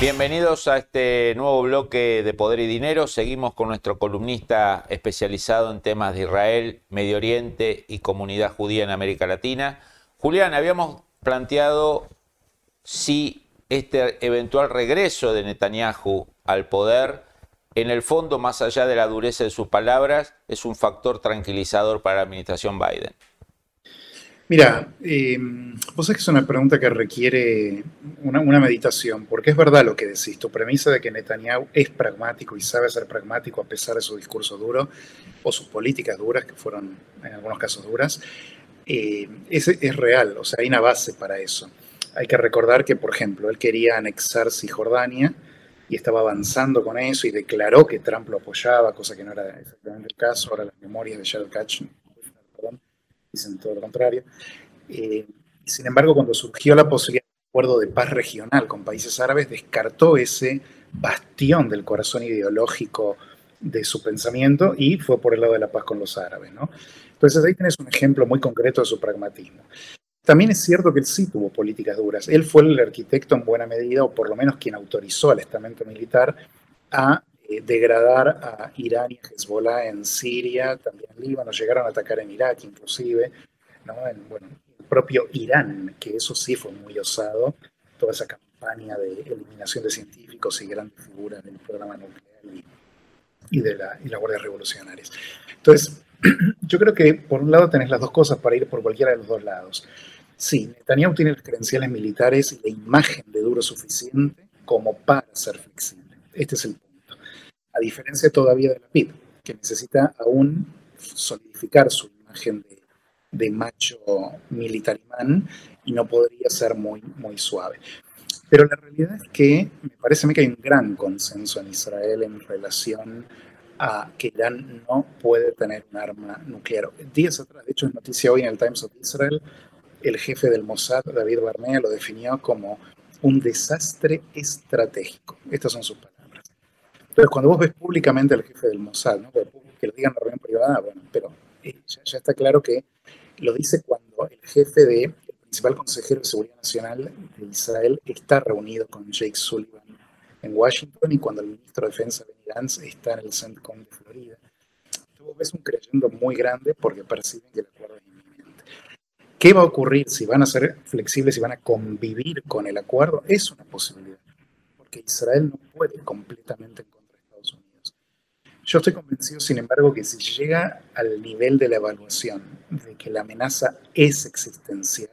Bienvenidos a este nuevo bloque de Poder y Dinero. Seguimos con nuestro columnista especializado en temas de Israel, Medio Oriente y comunidad judía en América Latina. Julián, habíamos planteado si este eventual regreso de Netanyahu al poder, en el fondo, más allá de la dureza de sus palabras, es un factor tranquilizador para la administración Biden. Mira, eh, vos sabés que es una pregunta que requiere una, meditación, porque es verdad lo que decís, tu premisa de que Netanyahu es pragmático y sabe ser pragmático a pesar de su discurso duro o sus políticas duras, que fueron en algunos casos duras, eh, es, real, o sea, hay una base para eso. Hay que recordar que, por ejemplo, él quería anexar Cisjordania y estaba avanzando con eso y declaró que Trump lo apoyaba, cosa que no era exactamente el caso. Ahora las memorias de Shadow Catch dicen todo lo contrario. Eh, sin embargo, cuando surgió la posibilidad de un acuerdo de paz regional con países árabes, descartó ese bastión del corazón ideológico de su pensamiento y fue por el lado de la paz con los árabes. ¿no? Entonces ahí tienes un ejemplo muy concreto de su pragmatismo. También es cierto que él sí tuvo políticas duras. Él fue el arquitecto en buena medida, o por lo menos quien autorizó al estamento militar a eh, degradar a Irán y a Hezbollah en Siria, también en Líbano, llegaron a atacar en Irak inclusive, ¿no? en, bueno, el propio Irán, que eso sí fue muy osado, toda esa campaña de eliminación de científicos y grandes figuras del programa nuclear y, de la, y la Guardia Revolucionaria. Entonces, yo creo que por un lado tenés las dos cosas para ir por cualquiera de los dos lados. Sí, Netanyahu tiene las credenciales militares y la imagen de duro suficiente como para ser flexible. Este es el punto a diferencia todavía de la PIB, que necesita aún solidificar su imagen de, macho militarimán y no podría ser muy, muy suave. Pero la realidad es que me parece a mí que hay un gran consenso en Israel en relación a que Irán no puede tener un arma nuclear. Días atrás, de hecho es noticia hoy en el Times of Israel, el jefe del Mossad, David Barnea, lo definió como un desastre estratégico. Estas son sus palabras. Entonces, cuando vos ves públicamente al jefe del Mossad, ¿no? que lo digan en reunión privada, bueno, pero eh, ya, está claro que lo dice cuando el jefe del principal consejero de seguridad nacional de Israel está reunido con Jake Sullivan en Washington y cuando el ministro de Defensa de Irán está en el CENTCOM de Florida. Tú ves un creyendo muy grande porque perciben que el acuerdo es inminente. ¿Qué va a ocurrir si van a ser flexibles y van a convivir con el acuerdo? Es una posibilidad, porque Israel no puede completamente yo estoy convencido, sin embargo, que si llega al nivel de la evaluación de que la amenaza es existencial,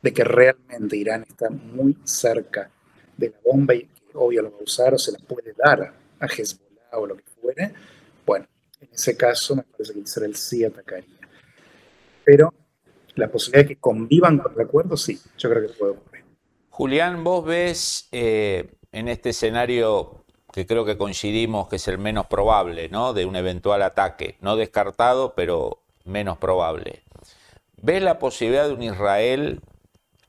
de que realmente Irán está muy cerca de la bomba y que obvio lo va a usar o se la puede dar a Hezbollah o lo que fuere, bueno, en ese caso me parece que Israel sí atacaría. Pero la posibilidad de que convivan con el acuerdo, sí, yo creo que puede ocurrir. Julián, vos ves eh, en este escenario que creo que coincidimos que es el menos probable, ¿no? De un eventual ataque, no descartado, pero menos probable. ¿Ves la posibilidad de un Israel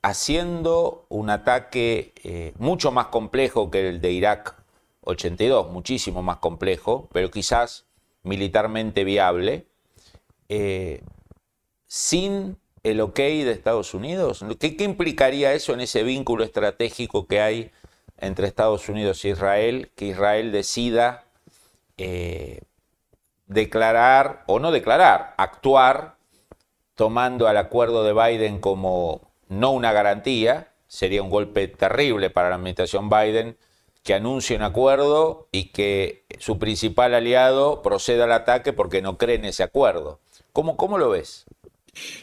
haciendo un ataque eh, mucho más complejo que el de Irak 82, muchísimo más complejo, pero quizás militarmente viable, eh, sin el ok de Estados Unidos? ¿Qué, ¿Qué implicaría eso en ese vínculo estratégico que hay entre Estados Unidos e Israel, que Israel decida eh, declarar, o no declarar, actuar tomando al acuerdo de Biden como no una garantía, sería un golpe terrible para la administración Biden que anuncie un acuerdo y que su principal aliado proceda al ataque porque no cree en ese acuerdo. ¿Cómo, cómo lo ves?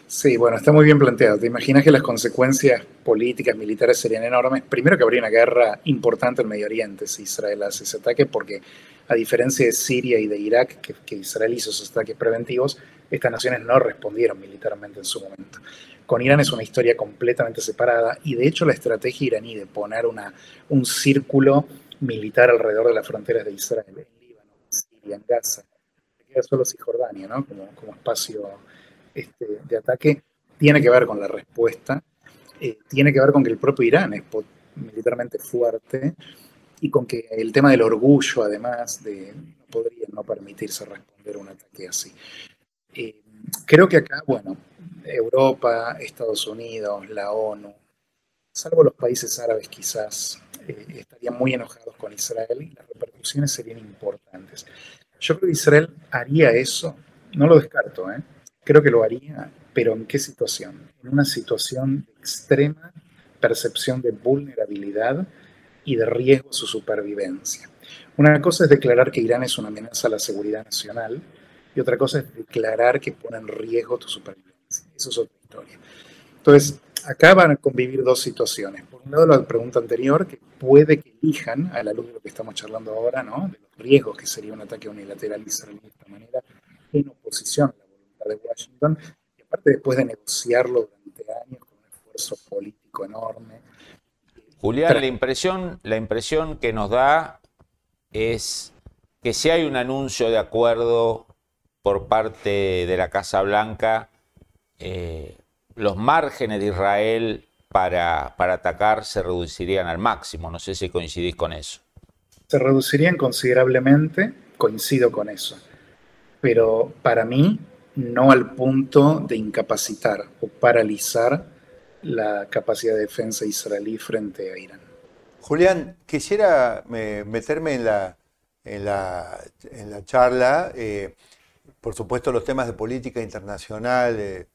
Sí, bueno, está muy bien planteado. ¿Te imaginas que las consecuencias políticas, militares serían enormes? Primero que habría una guerra importante en Medio Oriente si Israel hace ese ataque, porque a diferencia de Siria y de Irak, que, Israel hizo esos ataques preventivos, estas naciones no respondieron militarmente en su momento. Con Irán es una historia completamente separada y de hecho la estrategia iraní de poner un círculo militar alrededor de las fronteras de Israel, en Líbano, en Siria, en Gaza, queda solo Cisjordania, ¿no? Como espacio este, de ataque, tiene que ver con la respuesta, eh, tiene que ver con que el propio Irán es militarmente fuerte y con que el tema del orgullo, además, de, no podría no permitirse responder a un ataque así. Eh, creo que acá, bueno, Europa, Estados Unidos, la ONU, salvo los países árabes quizás, eh, estarían muy enojados con Israel y las repercusiones serían importantes. Yo creo que Israel haría eso, no lo descarto, ¿eh? Creo que lo haría, pero ¿en qué situación? En una situación de extrema percepción de vulnerabilidad y de riesgo a su supervivencia. Una cosa es declarar que Irán es una amenaza a la seguridad nacional y otra cosa es declarar que pone en riesgo tu supervivencia. Eso es otra historia. Entonces, acá van a convivir dos situaciones. Por un lado, la pregunta anterior, que puede que elijan, a la luz de lo que estamos charlando ahora, ¿no? de los riesgos que sería un ataque unilateral israelí de esta manera, en oposición a la de Washington, y aparte después de negociarlo durante años con un esfuerzo político enorme. Julián, la impresión, la impresión que nos da es que si hay un anuncio de acuerdo por parte de la Casa Blanca, eh, los márgenes de Israel para, para atacar se reducirían al máximo. No sé si coincidís con eso. Se reducirían considerablemente, coincido con eso. Pero para mí, no al punto de incapacitar o paralizar la capacidad de defensa israelí frente a Irán. Julián, quisiera eh, meterme en la, en la, en la charla. Eh, por supuesto, los temas de política internacional, eh,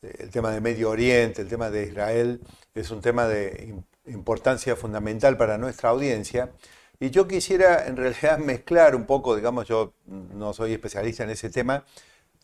el tema de Medio Oriente, el tema de Israel, es un tema de importancia fundamental para nuestra audiencia. Y yo quisiera en realidad mezclar un poco, digamos, yo no soy especialista en ese tema,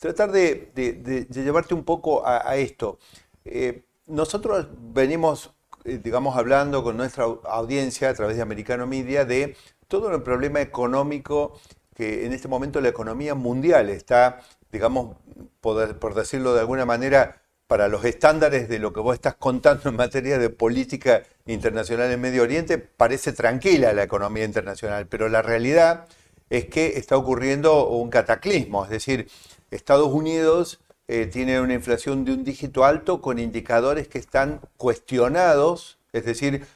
tratar de, llevarte un poco a, esto. Eh, nosotros venimos, eh, digamos, hablando con nuestra audiencia a través de Americano Media de todo el problema económico que en este momento la economía mundial está, digamos, por decirlo de alguna manera, para los estándares de lo que vos estás contando en materia de política internacional en Medio Oriente, parece tranquila la economía internacional, pero la realidad es que está ocurriendo un cataclismo, es decir, Estados Unidos eh, tiene una inflación de un dígito alto con indicadores que están cuestionados, es decir,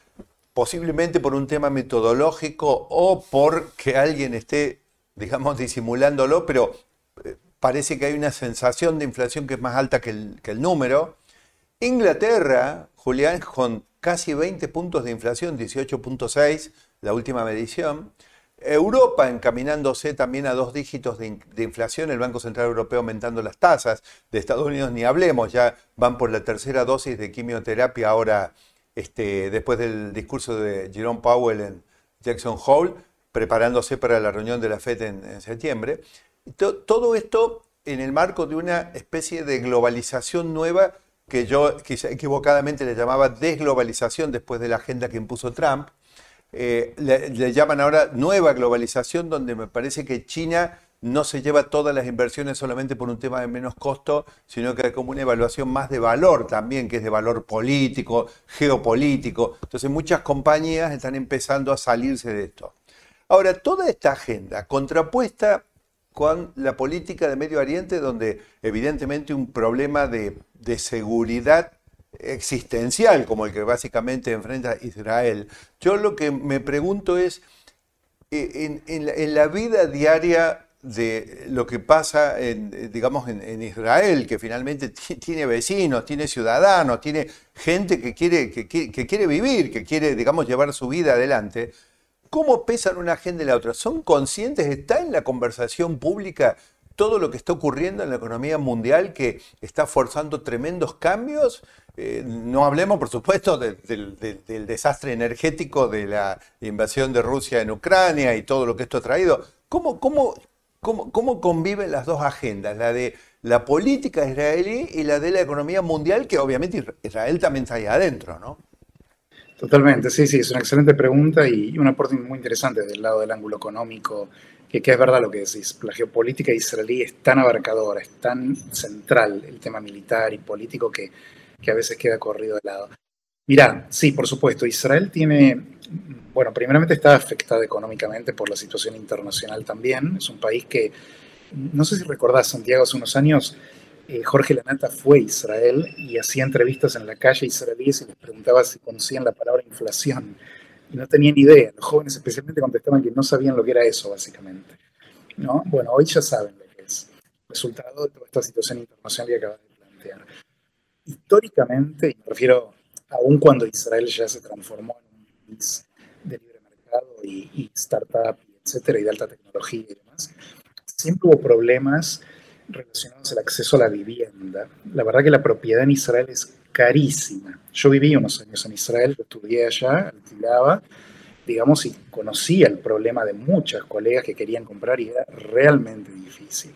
posiblemente por un tema metodológico o porque alguien esté, digamos, disimulándolo, pero parece que hay una sensación de inflación que es más alta que el, número. Inglaterra, Julián, con casi 20 puntos de inflación, 18.6, la última medición. Europa encaminándose también a dos dígitos de, inflación, el Banco Central Europeo aumentando las tasas, de Estados Unidos ni hablemos, ya van por la tercera dosis de quimioterapia ahora, este, después del discurso de Jerome Powell en Jackson Hole, preparándose para la reunión de la FED en septiembre. Todo esto en el marco de una especie de globalización nueva que yo quizá equivocadamente le llamaba desglobalización después de la agenda que impuso Trump. Eh, le, llaman ahora nueva globalización, donde me parece que China no se lleva todas las inversiones solamente por un tema de menos costo, sino que hay como una evaluación más de valor también, que es de valor político, geopolítico. Entonces muchas compañías están empezando a salirse de esto. Ahora, toda esta agenda contrapuesta con la política de Medio Oriente, donde evidentemente un problema de, seguridad existencial, como el que básicamente enfrenta Israel. Yo lo que me pregunto es, eh, en, la, vida diaria de lo que pasa, en, digamos, en, Israel, que finalmente tiene vecinos, tiene ciudadanos, tiene gente que quiere, que quiere vivir, que quiere, digamos, llevar su vida adelante, ¿Cómo pesan una agenda y la otra? ¿Son conscientes? ¿Está en la conversación pública todo lo que está ocurriendo en la economía mundial que está forzando tremendos cambios? Eh, no hablemos, por supuesto, del desastre energético de la invasión de Rusia en Ucrania y todo lo que esto ha traído. ¿Cómo, cómo, conviven las dos agendas? La de la política israelí y la de la economía mundial, que obviamente Israel también está ahí adentro, ¿no? Totalmente, sí, sí, es una excelente pregunta y un aporte muy interesante del lado del ángulo económico, que, es verdad lo que decís, la geopolítica israelí es tan abarcadora, es tan central el tema militar y político que, a veces queda corrido de lado. Mirá, sí, por supuesto, Israel tiene bueno, primeramente está afectada económicamente por la situación internacional también. Es un país que, no sé si recordás, Santiago, hace unos años eh, Jorge Lanata fue a Israel y hacía entrevistas en la calle israelíes y les preguntaba si conocían la palabra inflación. Y no tenían idea. Los jóvenes especialmente contestaban que no sabían lo que era eso, básicamente. ¿No? Bueno, hoy ya saben lo que es. Resultado de toda esta situación internacional que acabas de plantear. Históricamente, y me refiero aún cuando Israel ya se transformó en un país de libre mercado y, y startup, etcétera, y de alta tecnología y demás, siempre hubo problemas relacionados al acceso a la vivienda. La verdad que la propiedad en Israel es carísima. Yo viví unos años en Israel, estudié allá, alquilaba, digamos, y conocía el problema de muchas colegas que querían comprar y era realmente difícil.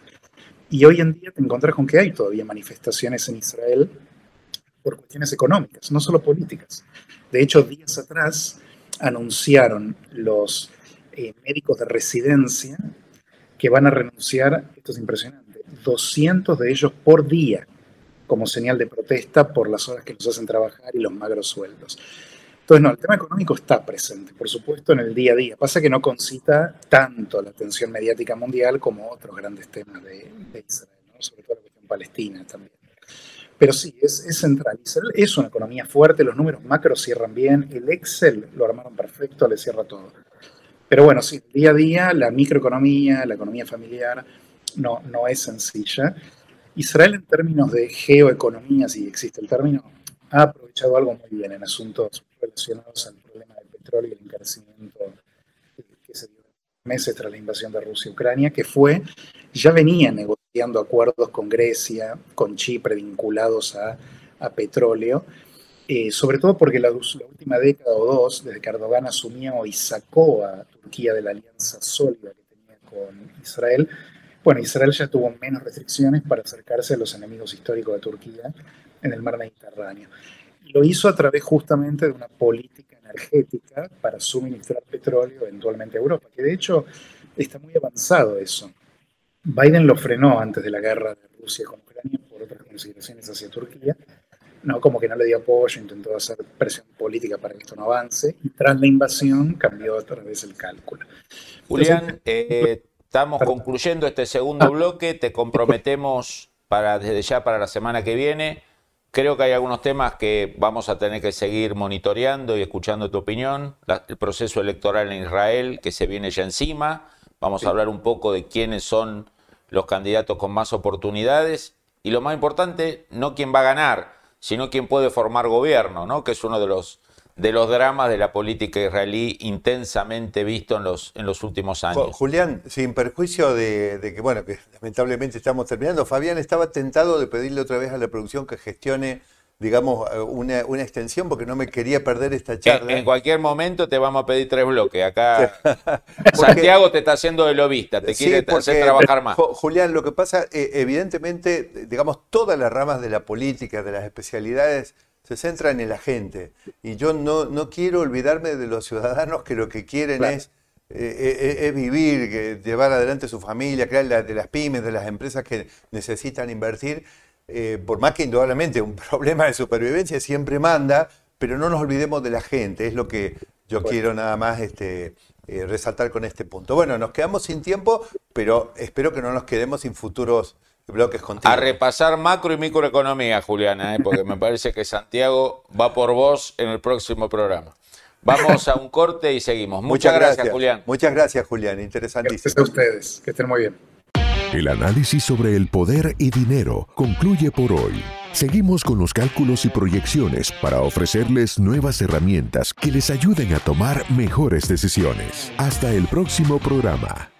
Y hoy en día te encontrás con que hay todavía manifestaciones en Israel por cuestiones económicas, no solo políticas. De hecho, días atrás anunciaron los eh, médicos de residencia que van a renunciar, esto es impresionante, 200 de ellos por día como señal de protesta por las horas que nos hacen trabajar y los magros sueldos. Entonces, no, el tema económico está presente, por supuesto, en el día a día. Pasa que no concita tanto la atención mediática mundial como otros grandes temas de, Israel, sobre todo la cuestión palestina también. Pero sí, es, es, central. Israel es una economía fuerte, los números macros cierran bien, el Excel lo armaron perfecto, le cierra todo. Pero bueno, sí, día a día, la microeconomía, la economía familiar, no, no es sencilla. Israel en términos de geoeconomía, si existe el término, ha aprovechado algo muy bien en asuntos relacionados al problema del petróleo y el encarecimiento que se dio meses tras la invasión de Rusia y Ucrania, que fue, ya venía negociando acuerdos con Grecia, con Chipre vinculados a, petróleo, eh, sobre todo porque la, la, última década o dos, desde que Erdogan asumió y sacó a Turquía de la alianza sólida que tenía con Israel, bueno, Israel ya tuvo menos restricciones para acercarse a los enemigos históricos de Turquía en el mar Mediterráneo. Lo hizo a través justamente de una política energética para suministrar petróleo eventualmente a Europa, que de hecho está muy avanzado eso. Biden lo frenó antes de la guerra de Rusia con Ucrania por otras consideraciones hacia Turquía, no como que no le dio apoyo, intentó hacer presión política para que esto no avance, y tras la invasión cambió otra vez el cálculo. Julián, eh, Estamos concluyendo este segundo ah. bloque, te comprometemos para, desde ya para la semana que viene. Creo que hay algunos temas que vamos a tener que seguir monitoreando y escuchando tu opinión. el proceso electoral en Israel que se viene ya encima. Vamos a hablar un poco de quiénes son los candidatos con más oportunidades. Y lo más importante, no quién va a ganar, sino quién puede formar gobierno, ¿no? que es uno de los de los dramas de la política israelí intensamente visto en los, en los últimos años. Julián, sin perjuicio de, que, bueno, que lamentablemente estamos terminando, Fabián estaba tentado de pedirle otra vez a la producción que gestione digamos, una, una, extensión porque no me quería perder esta charla. En, cualquier momento te vamos a pedir tres bloques. Acá Santiago te está haciendo de lobista, te quiere hacer trabajar más. Julián, lo que pasa, eh, evidentemente, digamos, todas las ramas de la política, de las especialidades, se centra en la gente. Y yo no, no quiero olvidarme de los ciudadanos que lo que quieren es, eh, eh, es, vivir, llevar adelante su familia, crear de las pymes, de las empresas que necesitan invertir. Eh, por más que indudablemente un problema de supervivencia siempre manda, pero no nos olvidemos de la gente, es lo que yo quiero nada más este, resaltar con este punto. Bueno, nos quedamos sin tiempo, pero espero que no nos quedemos sin futuros bloques A repasar macro y microeconomía, Juliana, ¿eh? porque me parece que Santiago va por vos en el próximo programa. Vamos a un corte y seguimos. Muchas, gracias, Julián. Muchas gracias, Julián. Interesantísimo. Gracias a ustedes. Que estén muy bien. El análisis sobre el poder y dinero concluye por hoy. Seguimos con los cálculos y proyecciones para ofrecerles nuevas herramientas que les ayuden a tomar mejores decisiones. Hasta el próximo programa.